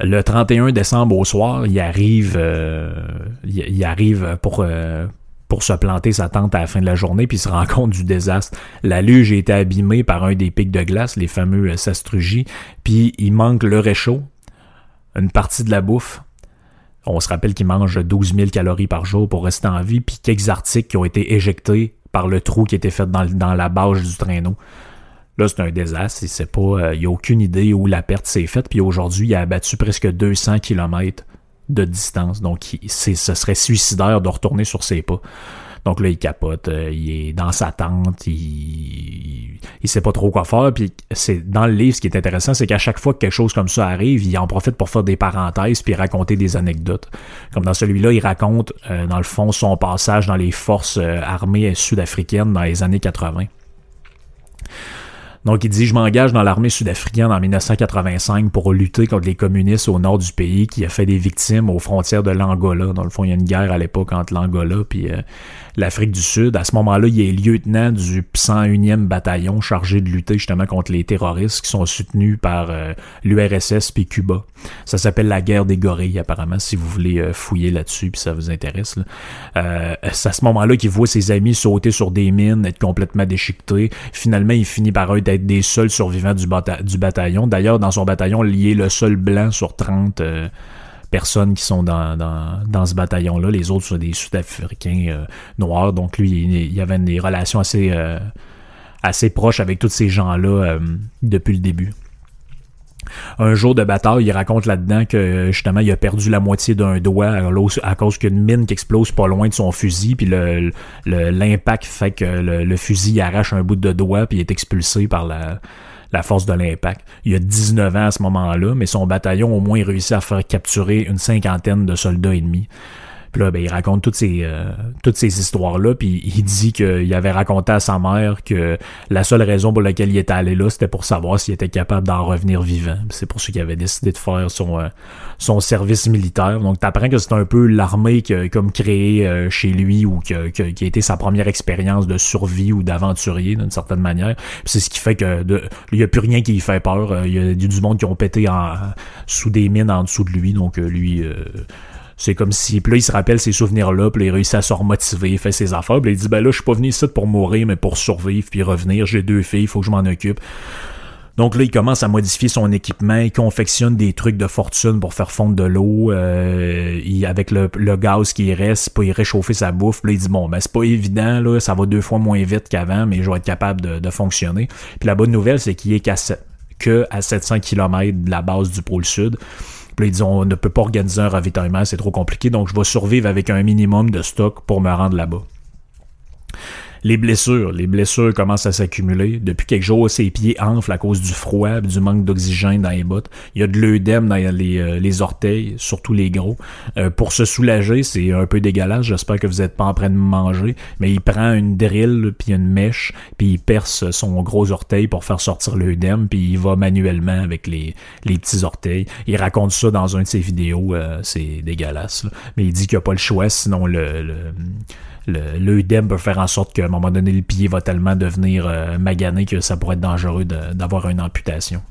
Le 31 décembre au soir, il arrive, euh, il, arrive pour, pour se planter sa tente à la fin de la journée, puis se rend compte du désastre. La luge a été abîmée par un des pics de glace, les fameux euh, sastrugies, puis il manque le réchaud, une partie de la bouffe. On se rappelle qu'il mange 12 000 calories par jour pour rester en vie, puis quelques articles qui ont été éjectés par le trou qui était fait dans, la bâche du traîneau. Là, c'est un désastre. Il pas, euh, n'y a aucune idée où la perte s'est faite. Puis aujourd'hui, il a abattu presque 200 km de distance. Donc, ce serait suicidaire de retourner sur ses pas. Donc là, il capote, euh, il est dans sa tente, il, il, sait pas trop quoi faire. Puis c'est dans le livre, ce qui est intéressant, c'est qu'à chaque fois que quelque chose comme ça arrive, il en profite pour faire des parenthèses puis raconter des anecdotes. Comme dans celui-là, il raconte euh, dans le fond son passage dans les forces euh, armées sud-africaines dans les années 80. Donc il dit, je m'engage dans l'armée sud-africaine en 1985 pour lutter contre les communistes au nord du pays qui a fait des victimes aux frontières de l'Angola. Dans le fond, il y a une guerre à l'époque entre l'Angola puis euh, l'Afrique du Sud. À ce moment-là, il est lieutenant du 101e bataillon chargé de lutter justement contre les terroristes qui sont soutenus par euh, l'URSS puis Cuba. Ça s'appelle la guerre des gorilles apparemment, si vous voulez euh, fouiller là-dessus puis ça vous intéresse. Euh, c'est à ce moment-là qu'il voit ses amis sauter sur des mines, être complètement déchiquetés. Finalement, il finit par être des seuls survivants du, bataillon. D'ailleurs, dans son bataillon, il est le seul blanc sur 30 personnes qui sont dans, ce bataillon-là. Les autres sont des Sud-Africains euh, noirs. Donc lui, il, y avait des relations assez, euh, assez proches avec tous ces gens-là euh, depuis le début. Un jour de bataille, il raconte là-dedans que justement il a perdu la moitié d'un doigt à cause qu'une mine qui explose pas loin de son fusil, puis l'impact fait que le, le, fusil arrache un bout de doigt puis il est expulsé par la, force de l'impact. Il a 19 ans à ce moment-là, mais son bataillon au moins réussi à faire capturer une cinquantaine de soldats ennemis. Puis là, ben, il raconte toutes ces, euh, toutes ces histoires-là, puis il dit qu'il avait raconté à sa mère que la seule raison pour laquelle il était allé là, c'était pour savoir s'il était capable d'en revenir vivant. C'est pour ça qu'il avait décidé de faire son, euh, son service militaire. Donc, t'apprends que c'est un peu l'armée qui a comme créé euh, chez lui ou qui a, qui, a, été sa première expérience de survie ou d'aventurier d'une certaine manière. C'est ce qui fait que de, il n'y a plus rien qui lui fait peur. Il y a du monde qui ont pété en, sous des mines en dessous de lui. Donc, lui c'est comme si, puis là, il se rappelle ces souvenirs-là, puis il réussit à se remotiver, il fait ses affaires, puis il dit, ben là, je suis pas venu ici pour mourir, mais pour survivre, puis revenir, j'ai deux filles, il faut que je m'en occupe. Donc là, il commence à modifier son équipement, il confectionne des trucs de fortune pour faire fondre de l'eau, euh, avec le, gaz qui reste, pour y réchauffer sa bouffe. Là, il dit bon, ben c'est pas évident, là, ça va deux fois moins vite qu'avant, mais je vais être capable de, fonctionner. Puis la bonne nouvelle, c'est qu'il est qu'à que à 700 km de la base du pôle sud. Puis ils on ne peut pas organiser un ravitaillement, c'est trop compliqué, donc je vais survivre avec un minimum de stock pour me rendre là-bas. Les blessures, les blessures commencent à s'accumuler. Depuis quelques jours, ses pieds enflent à cause du froid, du manque d'oxygène dans les bottes. Il y a de l'œdème dans les, euh, les, orteils, surtout les gros. Euh, pour se soulager, c'est un peu dégueulasse. J'espère que vous n'êtes pas en train de manger. Mais il prend une drill, puis une mèche, puis il perce son gros orteil pour faire sortir l'œdème, puis il va manuellement avec les, les petits orteils. Il raconte ça dans un de ses vidéos. Euh, c'est dégueulasse. Mais il dit qu'il n'y a pas le choix, sinon le l'œdème peut faire en sorte qu'à un moment donné, le pied va tellement devenir euh, magané que ça pourrait être dangereux d'avoir une amputation.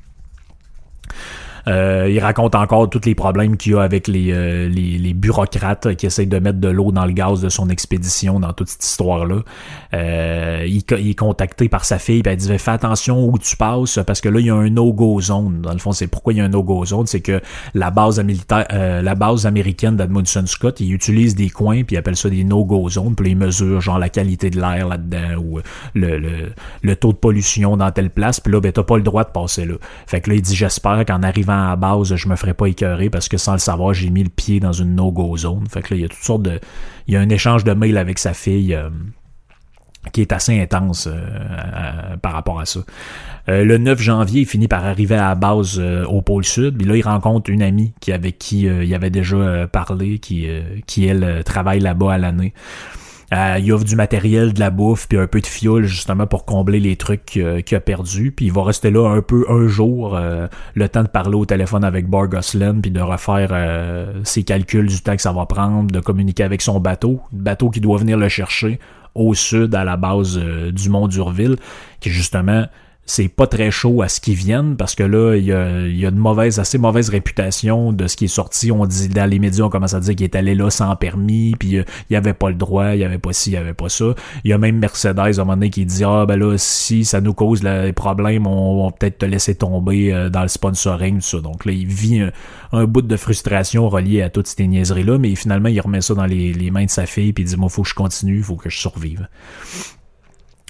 Euh, il raconte encore tous les problèmes qu'il y a avec les, euh, les, les, bureaucrates qui essayent de mettre de l'eau dans le gaz de son expédition dans toute cette histoire-là. Euh, il, il, est contacté par sa fille, puis elle dit Fais attention où tu passes parce que là, il y a un no-go zone. Dans le fond, c'est pourquoi il y a un no-go zone, c'est que la base militaire, euh, la base américaine d'Admundson Scott, ils utilisent des coins puis ils appellent ça des no-go zones, puis ils mesurent genre la qualité de l'air là-dedans ou le, le, le, taux de pollution dans telle place, puis là, ben t'as pas le droit de passer là. Fait que là, il dit J'espère qu'en arrivant à base, je me ferais pas écœurer parce que sans le savoir, j'ai mis le pied dans une no-go zone. Fait que là, il y a toutes sortes de. Il y a un échange de mails avec sa fille. Euh, qui est assez intense euh, par rapport à ça. Euh, le 9 janvier, il finit par arriver à la base au pôle sud. Puis là, il rencontre une amie qui avec qui il avait déjà parlé, qui, qui elle travaille là-bas à l'année. Euh, il offre du matériel, de la bouffe, puis un peu de fioul justement pour combler les trucs qu'il a perdu. Puis il va rester là un peu un jour, euh, le temps de parler au téléphone avec Bar Gosselin, puis de refaire euh, ses calculs du temps que ça va prendre, de communiquer avec son bateau, bateau qui doit venir le chercher au sud à la base du mont d'Urville, qui justement c'est pas très chaud à ce qu'ils viennent parce que là, il y a, y a de mauvaises, assez mauvaise réputation de ce qui est sorti. On dit dans les médias, on commence à dire qu'il est allé là sans permis, puis euh, il y avait pas le droit, il y avait pas ci, il y avait pas ça. Il y a même Mercedes à un moment donné qui dit Ah ben là, si ça nous cause des problèmes, on va peut-être te laisser tomber euh, dans le sponsoring, tout ça. Donc là, il vit un, bout de frustration relié à toutes ces niaiseries-là, mais finalement, il remet ça dans les, les mains de sa fille, puis il dit Moi, faut que je continue, faut que je survive.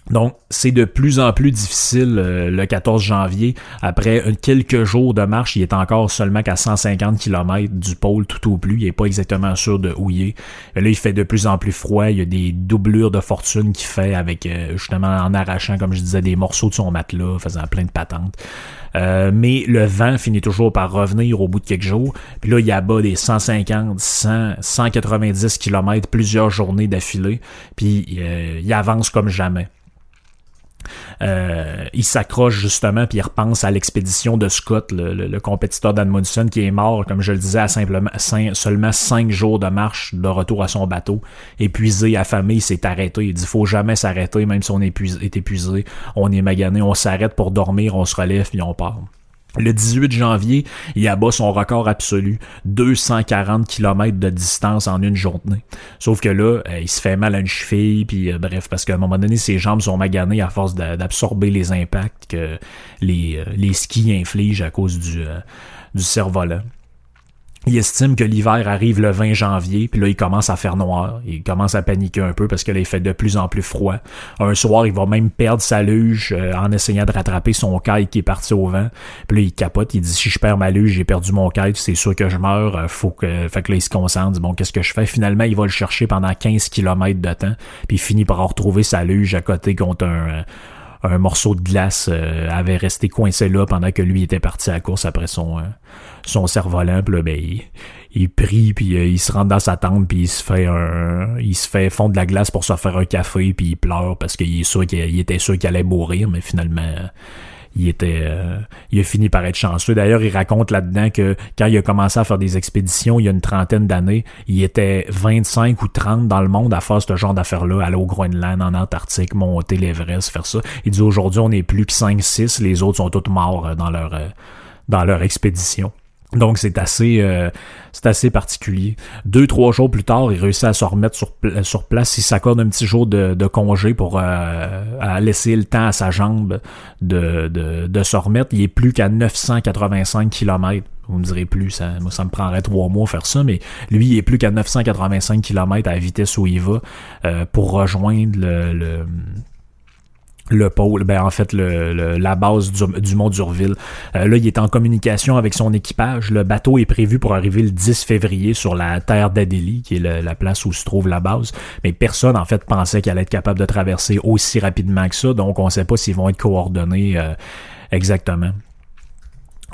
Donc, c'est de plus en plus difficile euh, le 14 janvier. Après quelques jours de marche, il est encore seulement qu'à 150 km du pôle tout au plus. Il est pas exactement sûr de où il est. Là, il fait de plus en plus froid. Il y a des doublures de fortune qu'il fait avec, euh, justement, en arrachant, comme je disais, des morceaux de son matelas, faisant plein de patentes. Euh, mais le vent finit toujours par revenir au bout de quelques jours. Puis là, il abat des 150, 100, 190 km plusieurs journées d'affilée. Puis il avance comme jamais. Euh, il s'accroche justement puis il repense à l'expédition de Scott, le, compétiteur d'Admundson qui est mort, comme je le disais, à simplement seulement cinq jours de marche de retour à son bateau. Épuisé, affamé, il s'est arrêté. Il dit faut jamais s'arrêter, même si on est épuisé, on est magané, on s'arrête pour dormir, on se relève puis on part. Le 18 janvier, il abat son record absolu, 240 km de distance en une journée. Sauf que là, euh, il se fait mal à une cheville, puis euh, bref, parce qu'à un moment donné, ses jambes sont maganées à force d'absorber les impacts que les, euh, les skis infligent à cause du, du cerf-volant. Il estime que l'hiver arrive le 20 janvier, puis là, il commence à faire noir. Il commence à paniquer un peu parce que là, il fait de plus en plus froid. Un soir, il va même perdre sa luge euh, en essayant de rattraper son kite qui est parti au vent. Puis là, il capote, il dit si je perds ma luge, j'ai perdu mon kite, c'est sûr que je meurs. Euh, faut que... Fait que là, il se concentre, bon, qu'est-ce que je fais? Finalement, il va le chercher pendant 15 km de temps, puis il finit par retrouver sa luge à côté contre un, un morceau de glace avait resté coincé là pendant que lui était parti à course après son, son cerf-volant. Puis là, ben, il prie puis il se rentre dans sa tente puis il se fait un il se fait fondre de la glace pour se faire un café puis il pleure parce qu'il est sûr qu'il était sûr qu'il allait mourir mais finalement il était euh, il a fini par être chanceux. D'ailleurs, il raconte là-dedans que quand il a commencé à faire des expéditions il y a une trentaine d'années, il était 25 ou 30 dans le monde à faire ce genre d'affaires-là, aller au Groenland, en Antarctique, monter l'Everest, faire ça. Il dit aujourd'hui, on n'est plus que 5 6, les autres sont tous morts euh, dans leur euh, dans leur expédition. Donc c'est assez euh, c'est assez particulier. Deux trois jours plus tard, il réussit à se remettre sur, sur place. Il s'accorde un petit jour de, de congé pour euh, à laisser le temps à sa jambe de, de, de se remettre. Il est plus qu'à 985 km. Vous me direz plus, ça, moi ça me prendrait trois mois faire ça, mais lui il est plus qu'à 985 km à la vitesse où il va euh, pour rejoindre le le pôle, ben en fait le, la base du, mont d'Urville. Euh, là, il est en communication avec son équipage. Le bateau est prévu pour arriver le 10 février sur la terre d'Adélie, qui est la place où se trouve la base. Mais personne en fait pensait qu'elle allait être capable de traverser aussi rapidement que ça. Donc on ne sait pas s'ils vont être coordonnés euh, exactement.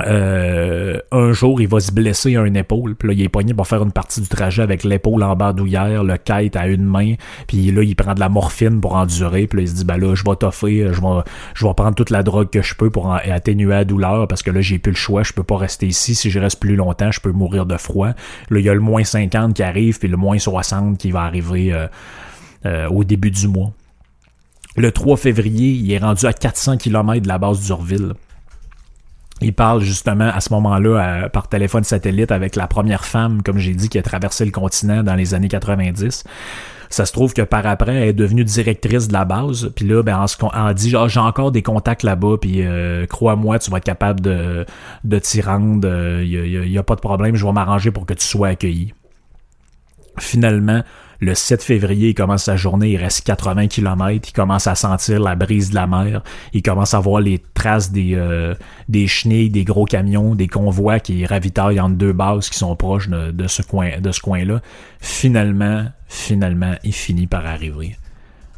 Euh, un jour, il va se blesser à une épaule. Puis là, il est poigné pour faire une partie du trajet avec l'épaule en bandoulière, le kite à une main. Puis là, il prend de la morphine pour endurer. Puis là, il se dit, ben là, je vais toffer, je vais, je vais prendre toute la drogue que je peux pour atténuer la douleur parce que là, j'ai plus le choix. Je peux pas rester ici. Si je reste plus longtemps, je peux mourir de froid. Là, il y a le moins 50 qui arrive, puis le moins 60 qui va arriver euh, euh, au début du mois. Le 3 février, il est rendu à 400 km de la base d'Urville. Il parle justement à ce moment-là par téléphone satellite avec la première femme, comme j'ai dit, qui a traversé le continent dans les années 90. Ça se trouve que par après, elle est devenue directrice de la base. Puis là, ben, en, dit ah, j'ai encore des contacts là-bas. Puis euh, crois-moi, tu vas être capable de, de t'y rendre. Il euh, n'y a, a, pas de problème. Je vais m'arranger pour que tu sois accueilli. Finalement, le 7 février, il commence sa journée, il reste 80 km, il commence à sentir la brise de la mer, il commence à voir les traces des, euh, des chenilles, des gros camions, des convois qui ravitaillent entre deux bases qui sont proches de, ce coin de ce coin-là. Finalement, finalement, il finit par arriver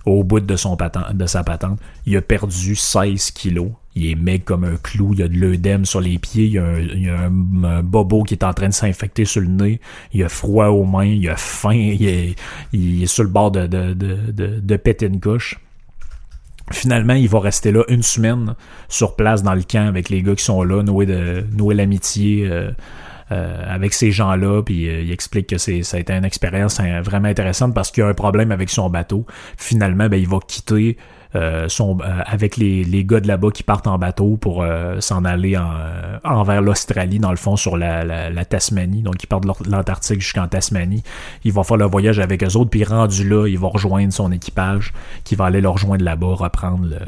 au bout de, son patente, de sa patente. Il a perdu 16 kilos. Il est mec comme un clou. Il a de l'œdème sur les pieds. Il y a, un, bobo qui est en train de s'infecter sur le nez. Il a froid aux mains. Il a faim. Il est, il est sur le bord de, de, de, de, péter une couche. Finalement, il va rester là une semaine sur place dans le camp avec les gars qui sont là, nouer, de, nouer l'amitié. Euh, euh, avec ces gens-là, puis euh, il explique que c'est ça a été une expérience hein, vraiment intéressante parce qu'il y a un problème avec son bateau. Finalement, ben, il va quitter euh, son, avec les, les gars de là-bas qui partent en bateau pour s'en aller en, envers l'Australie, dans le fond, sur la, la, Tasmanie. Donc, ils partent de l'Antarctique jusqu'en Tasmanie. Il va faire le voyage avec eux autres, puis rendu là, il va rejoindre son équipage qui va aller le rejoindre là-bas, reprendre le,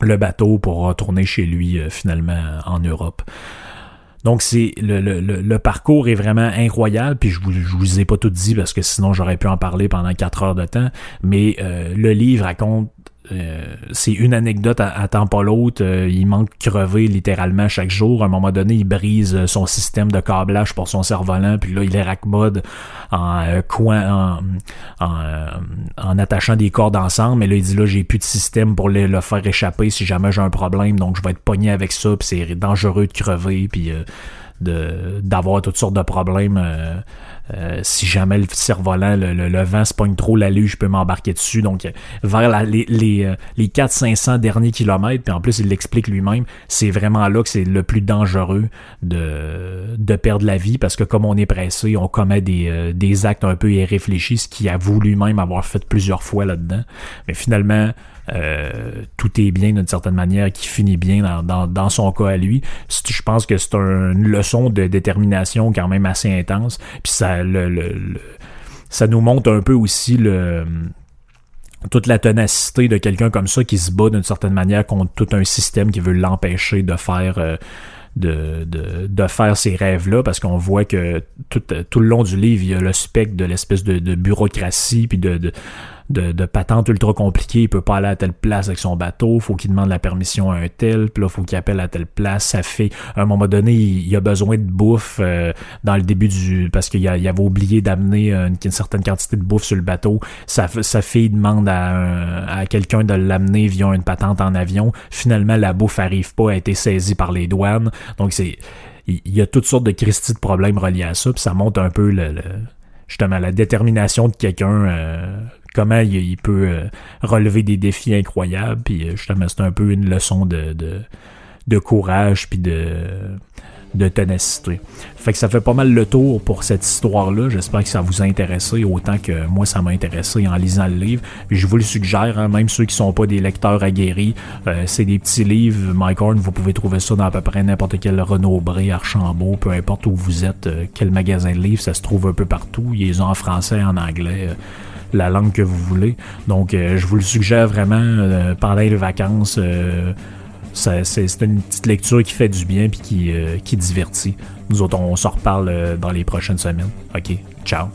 le bateau pour retourner chez lui finalement en Europe. Donc c'est le, le, le, parcours est vraiment incroyable, puis je vous, je vous ai pas tout dit parce que sinon j'aurais pu en parler pendant quatre heures de temps, mais euh, le livre raconte euh, c'est une anecdote à, temps pas l'autre. Euh, il manque crever littéralement chaque jour. À un moment donné, il brise euh, son système de câblage pour son cerf-volant, puis là, il est raccmode en coin, en, attachant des cordes ensemble. Mais là, il dit là, j'ai plus de système pour le, le, faire échapper si jamais j'ai un problème, donc je vais être pogné avec ça, puis c'est dangereux de crever, puis de d'avoir toutes sortes de problèmes. Euh, si jamais le cerf-volant, le, le, vent se trop la je peux m'embarquer dessus. Donc, euh, vers les, les, euh, les 400-500 derniers kilomètres, puis en plus, il l'explique lui-même, c'est vraiment là que c'est le plus dangereux de, de perdre la vie parce que comme on est pressé, on commet des, des actes un peu irréfléchis, ce qu'il avoue lui-même avoir fait plusieurs fois là-dedans. Mais finalement, euh, tout est bien d'une certaine manière, qui finit bien dans, son cas à lui. Je pense que c'est une leçon de détermination quand même assez intense. Puis ça, le, ça nous montre un peu aussi le toute la tenacité de quelqu'un comme ça qui se bat d'une certaine manière contre tout un système qui veut l'empêcher de faire euh, de, faire ces rêves-là parce qu'on voit que tout, le long du livre, il y a le spectre de l'espèce de, bureaucratie puis de de, patente ultra compliquée, il peut pas aller à telle place avec son bateau, faut qu'il demande la permission à un tel, puis là faut qu'il appelle à telle place, ça fait à un moment donné il, a besoin de bouffe euh, dans le début du parce qu'il avait oublié d'amener une, certaine quantité de bouffe sur le bateau, sa, sa fille demande à, quelqu'un de l'amener via une patente en avion, finalement la bouffe arrive pas, a été saisie par les douanes, donc c'est il y, a toutes sortes de Christie de problèmes reliés à ça, puis ça montre un peu le, justement la détermination de quelqu'un, euh, comment il, peut euh, relever des défis incroyables, puis justement c'est un peu une leçon de, de, de courage, puis de de ténacité. Fait que ça fait pas mal le tour pour cette histoire-là. J'espère que ça vous a intéressé autant que moi ça m'a intéressé en lisant le livre. je vous le suggère, hein, même ceux qui sont pas des lecteurs aguerris, euh, c'est des petits livres. Mike Horn, vous pouvez trouver ça dans à peu près n'importe quel Renaud Bré, Archambault, peu importe où vous êtes, euh, quel magasin de livres, ça se trouve un peu partout. Ils ont en français, en anglais. Euh, la langue que vous voulez. Donc, je vous le suggère vraiment pendant les vacances c'est une petite lecture qui fait du bien puis qui, euh, qui divertit. Nous autres, on s'en reparle euh, dans les prochaines semaines. OK, ciao.